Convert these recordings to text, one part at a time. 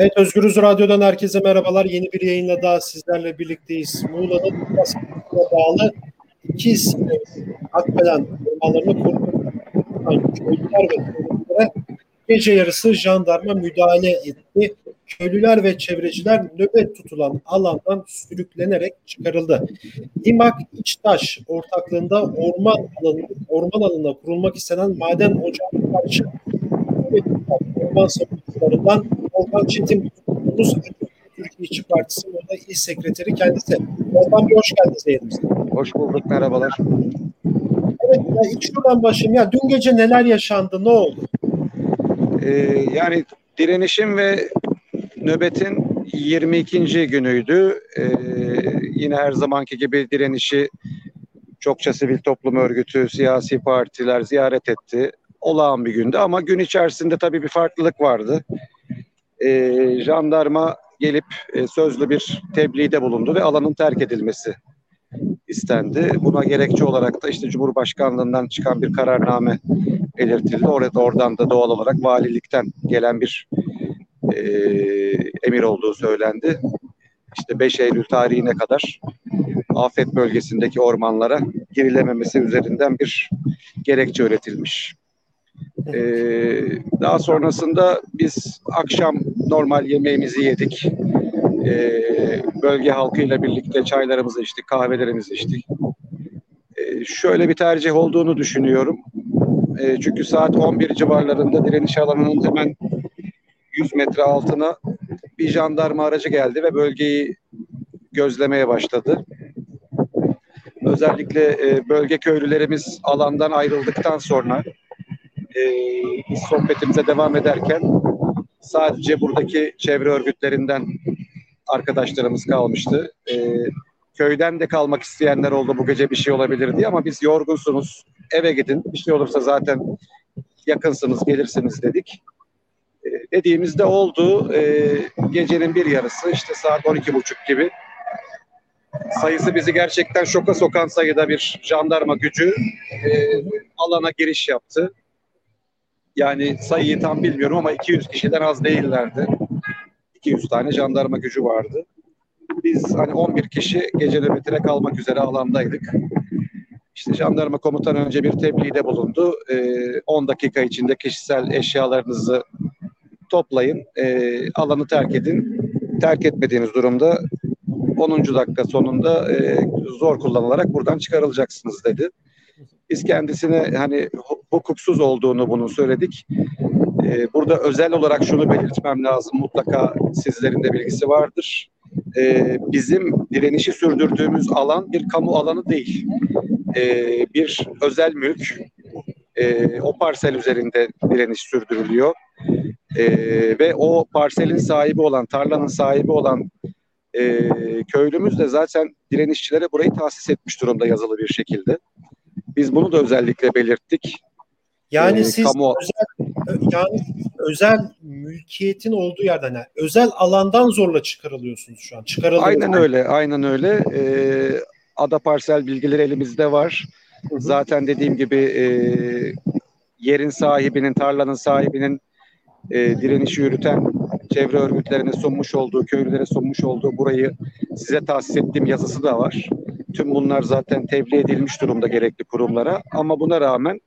Evet Özgürüz Radyo'dan herkese merhabalar. Yeni bir yayınla daha sizlerle birlikteyiz. Muğla'nın Kasımpaşa'ya bağlı iki isimli Akbelen ormanlarını koruyan köylüler ve köylülere gece yarısı jandarma müdahale etti. Köylüler ve çevreciler nöbet tutulan alandan sürüklenerek çıkarıldı. İmak İçtaş ortaklığında orman alanı, orman alanına kurulmak istenen maden ocağına karşı orman savunucularından Volkan Çetin Ulus Türkiye İşçi Partisi orada il sekreteri kendisi. Volkan bir hoş geldiniz yayınımıza. Hoş bulduk, merhabalar. Evet, ya ilk şuradan başlayayım. Ya dün gece neler yaşandı, ne oldu? Ee, yani direnişin ve nöbetin 22. günüydü. Ee, yine her zamanki gibi direnişi çokça sivil toplum örgütü, siyasi partiler ziyaret etti. Olağan bir gündü ama gün içerisinde tabii bir farklılık vardı. Ee, jandarma gelip e, sözlü bir tebliğde bulundu ve alanın terk edilmesi istendi. Buna gerekçe olarak da işte Cumhurbaşkanlığından çıkan bir kararname belirtildi. Orada oradan da doğal olarak valilikten gelen bir e, emir olduğu söylendi. İşte 5 Eylül tarihine kadar afet bölgesindeki ormanlara girilememesi üzerinden bir gerekçe üretilmiş. Ee, daha sonrasında biz akşam normal yemeğimizi yedik. Ee, bölge halkıyla birlikte çaylarımızı içtik, kahvelerimizi içtik. Ee, şöyle bir tercih olduğunu düşünüyorum. Ee, çünkü saat 11 civarlarında direniş alanının hemen 100 metre altına bir jandarma aracı geldi ve bölgeyi gözlemeye başladı. Özellikle e, bölge köylülerimiz alandan ayrıldıktan sonra e, sohbetimize devam ederken sadece buradaki çevre örgütlerinden arkadaşlarımız kalmıştı. E, köyden de kalmak isteyenler oldu bu gece bir şey olabilir diye ama biz yorgunsunuz eve gidin bir şey olursa zaten yakınsınız gelirsiniz dedik. E, dediğimizde oldu. E, gecenin bir yarısı işte saat 12.30 gibi sayısı bizi gerçekten şoka sokan sayıda bir jandarma gücü e, alana giriş yaptı. Yani sayıyı tam bilmiyorum ama 200 kişiden az değillerdi. 200 tane jandarma gücü vardı. Biz hani 11 kişi gece nöbetine kalmak üzere alandaydık. İşte jandarma komutan önce bir tebliğde bulundu. Ee, 10 dakika içinde kişisel eşyalarınızı toplayın, e, alanı terk edin. Terk etmediğiniz durumda 10. dakika sonunda e, zor kullanılarak buradan çıkarılacaksınız dedi. Biz kendisine hani hukuksuz olduğunu bunu söyledik. Ee, burada özel olarak şunu belirtmem lazım. Mutlaka sizlerin de bilgisi vardır. Ee, bizim direnişi sürdürdüğümüz alan bir kamu alanı değil. Ee, bir özel mülk. Ee, o parsel üzerinde direniş sürdürülüyor. Ee, ve o parselin sahibi olan, tarlanın sahibi olan e, köylümüz de zaten direnişçilere burayı tahsis etmiş durumda yazılı bir şekilde. Biz bunu da özellikle belirttik. Yani ee, siz kamu... özel, yani özel mülkiyetin olduğu yerden yani özel alandan zorla çıkarılıyorsunuz şu an. Aynen öyle, aynen öyle. Ee, ada parsel bilgileri elimizde var. Hı hı. Zaten dediğim gibi e, yerin sahibinin, tarlanın sahibinin e, direnişi yürüten çevre örgütlerine sunmuş olduğu, köylülere sunmuş olduğu burayı size tahsis ettiğim yazısı da var. Tüm bunlar zaten tebliğ edilmiş durumda gerekli kurumlara. Ama buna rağmen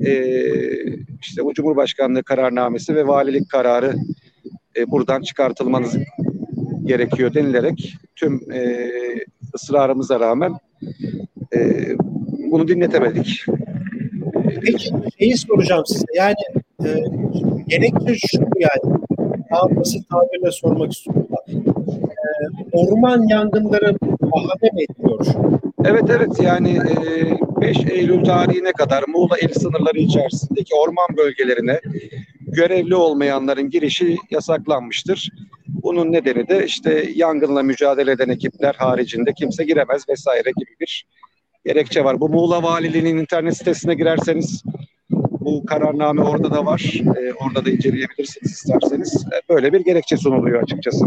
e, işte bu Cumhurbaşkanlığı kararnamesi ve valilik kararı e, buradan çıkartılmanız gerekiyor denilerek tüm e, ısrarımıza rağmen e, bunu dinletemedik. Peki şeyi soracağım size. Yani e, gerekçe şu yani daha basit tabirle sormak istiyorum. E, orman yangınları bahane mi ediyor? Evet evet yani e, 5 Eylül tarihine kadar Muğla il sınırları içerisindeki orman bölgelerine görevli olmayanların girişi yasaklanmıştır. Bunun nedeni de işte yangınla mücadele eden ekipler haricinde kimse giremez vesaire gibi bir gerekçe var. Bu Muğla Valiliği'nin internet sitesine girerseniz bu kararname orada da var. E, orada da inceleyebilirsiniz isterseniz. E, böyle bir gerekçe sunuluyor açıkçası.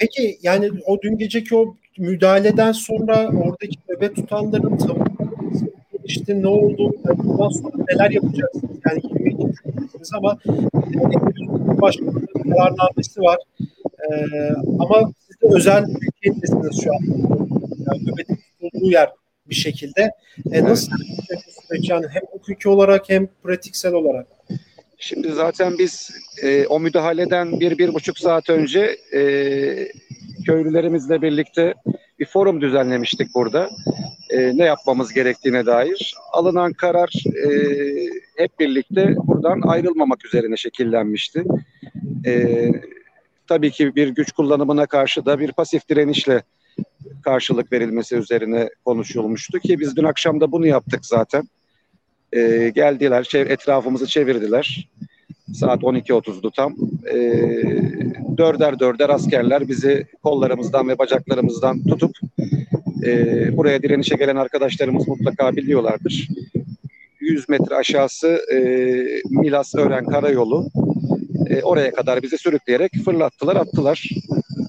Peki yani o dün geceki o müdahaleden sonra oradaki nöbet tutanların savunması işte ne oldu? Bundan sonra neler yapacaksınız? Yani 22 ama yani Cumhurbaşkanı'nın kararnamesi var. Ee, ama siz de özel ülkedesiniz şu an. Yani nöbetin tutulduğu yer bir şekilde. E, nasıl evet. yani hem hukuki olarak hem pratiksel olarak? Şimdi zaten biz e, o müdahaleden bir, bir buçuk saat önce e, köylülerimizle birlikte bir forum düzenlemiştik burada. E, ne yapmamız gerektiğine dair. Alınan karar e, hep birlikte buradan ayrılmamak üzerine şekillenmişti. E, tabii ki bir güç kullanımına karşı da bir pasif direnişle karşılık verilmesi üzerine konuşulmuştu ki biz dün akşam da bunu yaptık zaten. E, geldiler, çev- etrafımızı çevirdiler. Saat 12.30'du tam. E, dörder dörder askerler bizi kollarımızdan ve bacaklarımızdan tutup e, buraya direnişe gelen arkadaşlarımız mutlaka biliyorlardır. 100 metre aşağısı e, Milas Ören Karayolu. E, oraya kadar bizi sürükleyerek fırlattılar, attılar.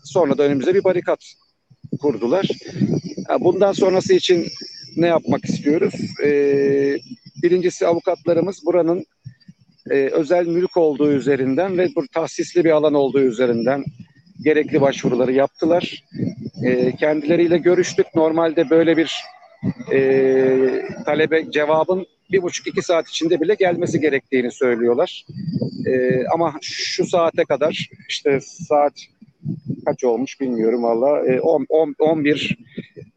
Sonra da önümüze bir barikat kurdular. Bundan sonrası için ne yapmak istiyoruz? Ee, birincisi avukatlarımız buranın e, özel mülk olduğu üzerinden ve bu tahsisli bir alan olduğu üzerinden gerekli başvuruları yaptılar. E, kendileriyle görüştük. Normalde böyle bir e, talebe cevabın bir buçuk iki saat içinde bile gelmesi gerektiğini söylüyorlar. E, ama şu saate kadar işte saat kaç olmuş bilmiyorum valla. E, 10, 10, 11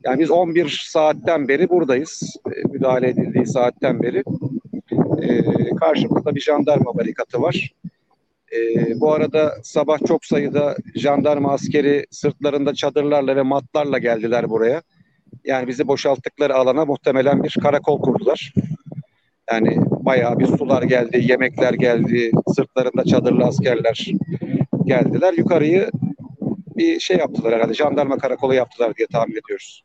yani biz 11 saatten beri buradayız. E, müdahale edildiği saatten beri. E, karşımızda bir jandarma barikatı var. E, bu arada sabah çok sayıda jandarma askeri sırtlarında çadırlarla ve matlarla geldiler buraya. Yani bizi boşalttıkları alana muhtemelen bir karakol kurdular. Yani bayağı bir sular geldi, yemekler geldi, sırtlarında çadırlı askerler geldiler. Yukarıyı bir şey yaptılar herhalde. Jandarma karakolu yaptılar diye tahmin ediyoruz.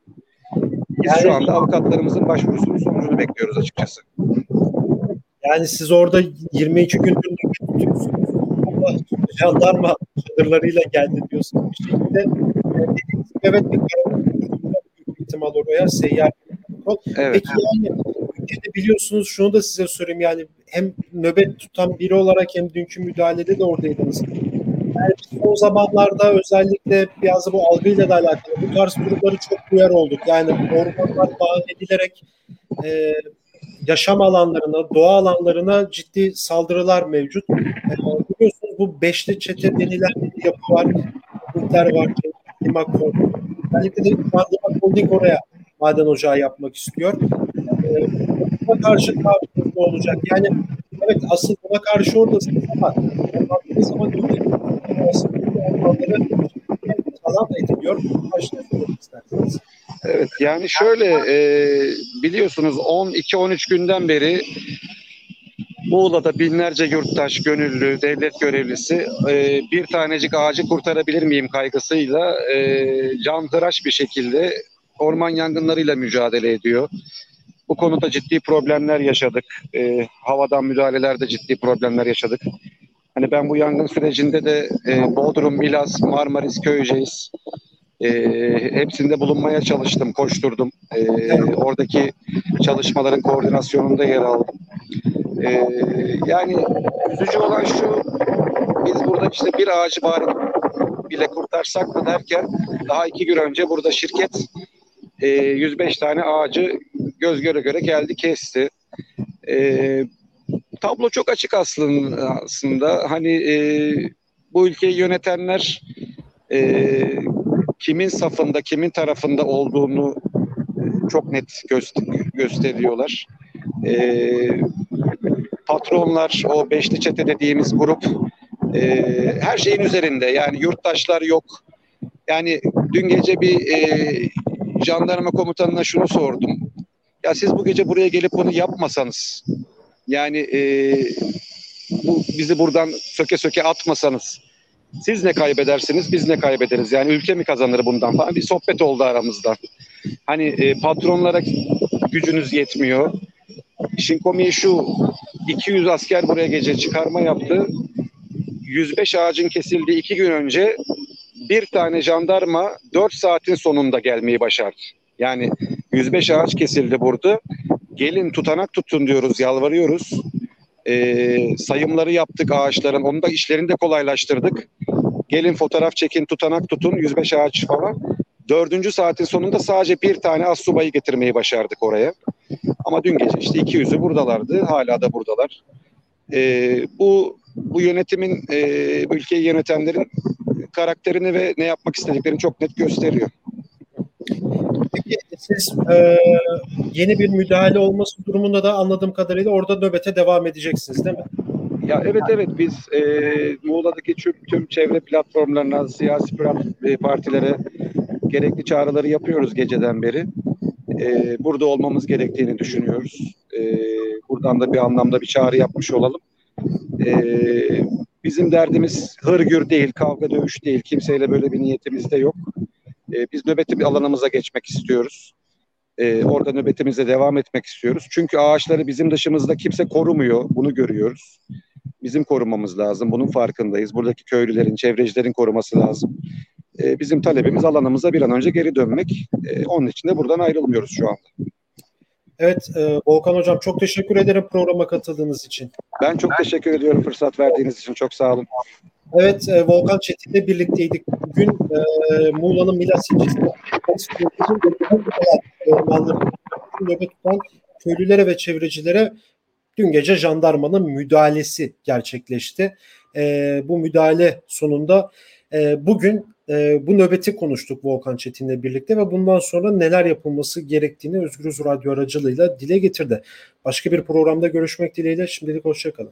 Biz yani, şu anda avukatlarımızın başvurusunun sonucunu bekliyoruz açıkçası. Yani siz orada 22 gündür ama jandarma çadırlarıyla geldi diyorsunuz bir şekilde. Evet bir büyük ihtimal oraya seyyar Evet. Peki yani ülkede biliyorsunuz şunu da size sorayım yani hem nöbet tutan biri olarak hem dünkü müdahalede de oradaydınız. Yani son zamanlarda özellikle biraz bu algıyla da alakalı bu tarz durumları çok duyar olduk. Yani ormanlar dağın edilerek e, yaşam alanlarına, doğa alanlarına ciddi saldırılar mevcut. E, biliyorsunuz bu beşli çete denilen bir yapı var. Kurtlar var, Limak Özellikle de Limak Holding oraya maden ocağı yapmak istiyor. E, buna karşı ne olacak? Yani evet asıl buna karşı oradasınız ama baktığınız zaman Evet yani şöyle e, biliyorsunuz 12-13 günden beri Muğla'da binlerce yurttaş, gönüllü, devlet görevlisi e, bir tanecik ağacı kurtarabilir miyim kaygısıyla e, cantıraş bir şekilde orman yangınlarıyla mücadele ediyor. Bu konuda ciddi problemler yaşadık. E, havadan müdahalelerde ciddi problemler yaşadık. Hani ben bu yangın sürecinde de e, Bodrum, Milas, Marmaris, Köyceğiz e, hepsinde bulunmaya çalıştım, koşturdum. E, oradaki çalışmaların koordinasyonunda yer aldım. E, yani üzücü olan şu, biz burada işte bir ağacı bari bile kurtarsak mı derken daha iki gün önce burada şirket e, 105 tane ağacı göz göre göre geldi kesti. E, tablo çok açık aslında. aslında. Hani e, bu ülkeyi yönetenler e, kimin safında, kimin tarafında olduğunu e, çok net göster gösteriyorlar. E, patronlar, o beşli çete dediğimiz grup e, her şeyin üzerinde. Yani yurttaşlar yok. Yani dün gece bir e, jandarma komutanına şunu sordum. Ya siz bu gece buraya gelip bunu yapmasanız yani e, bu bizi buradan söke söke atmasanız siz ne kaybedersiniz biz ne kaybederiz yani ülke mi kazanır bundan falan bir sohbet oldu aramızda. Hani e, patronlara gücünüz yetmiyor. İşin komiği şu 200 asker buraya gece çıkarma yaptı. 105 ağacın kesildiği iki gün önce bir tane jandarma 4 saatin sonunda gelmeyi başardı. Yani 105 ağaç kesildi burada gelin tutanak tutun diyoruz, yalvarıyoruz. E, sayımları yaptık ağaçların. Onu da işlerini de kolaylaştırdık. Gelin fotoğraf çekin, tutanak tutun, 105 ağaç falan. Dördüncü saatin sonunda sadece bir tane az subayı getirmeyi başardık oraya. Ama dün gece işte 200'ü buradalardı. Hala da buradalar. E, bu bu yönetimin, e, ülkeyi yönetenlerin karakterini ve ne yapmak istediklerini çok net gösteriyor. Peki siz e, yeni bir müdahale olması durumunda da anladığım kadarıyla orada nöbete devam edeceksiniz değil mi? Ya evet evet biz e, Muğla'daki tüm, tüm çevre platformlarına, siyasi e, partilere gerekli çağrıları yapıyoruz geceden beri. E, burada olmamız gerektiğini düşünüyoruz. E, buradan da bir anlamda bir çağrı yapmış olalım. E, bizim derdimiz hırgür değil, kavga dövüş değil. Kimseyle böyle bir niyetimiz de yok. E, biz nöbeti bir alanımıza geçmek istiyoruz. E, orada nöbetimize devam etmek istiyoruz. Çünkü ağaçları bizim dışımızda kimse korumuyor. Bunu görüyoruz. Bizim korumamız lazım. Bunun farkındayız. Buradaki köylülerin, çevrecilerin koruması lazım. E, bizim talebimiz alanımıza bir an önce geri dönmek. E, onun için de buradan ayrılmıyoruz şu anda. Evet, e, Volkan Hocam çok teşekkür ederim programa katıldığınız için. Ben çok teşekkür ediyorum fırsat verdiğiniz için. Çok sağ olun. Evet, e, Volkan Çetin'le birlikteydik. Bugün e, Muğla'nın Milas ilçesinde nöbet köylülere ve çevrecilere dün gece jandarmanın müdahalesi gerçekleşti. E, bu müdahale sonunda e, bugün e, bu nöbeti konuştuk Volkan Çetin'le birlikte ve bundan sonra neler yapılması gerektiğini Özgürüz Radyo aracılığıyla dile getirdi. Başka bir programda görüşmek dileğiyle şimdilik hoşçakalın.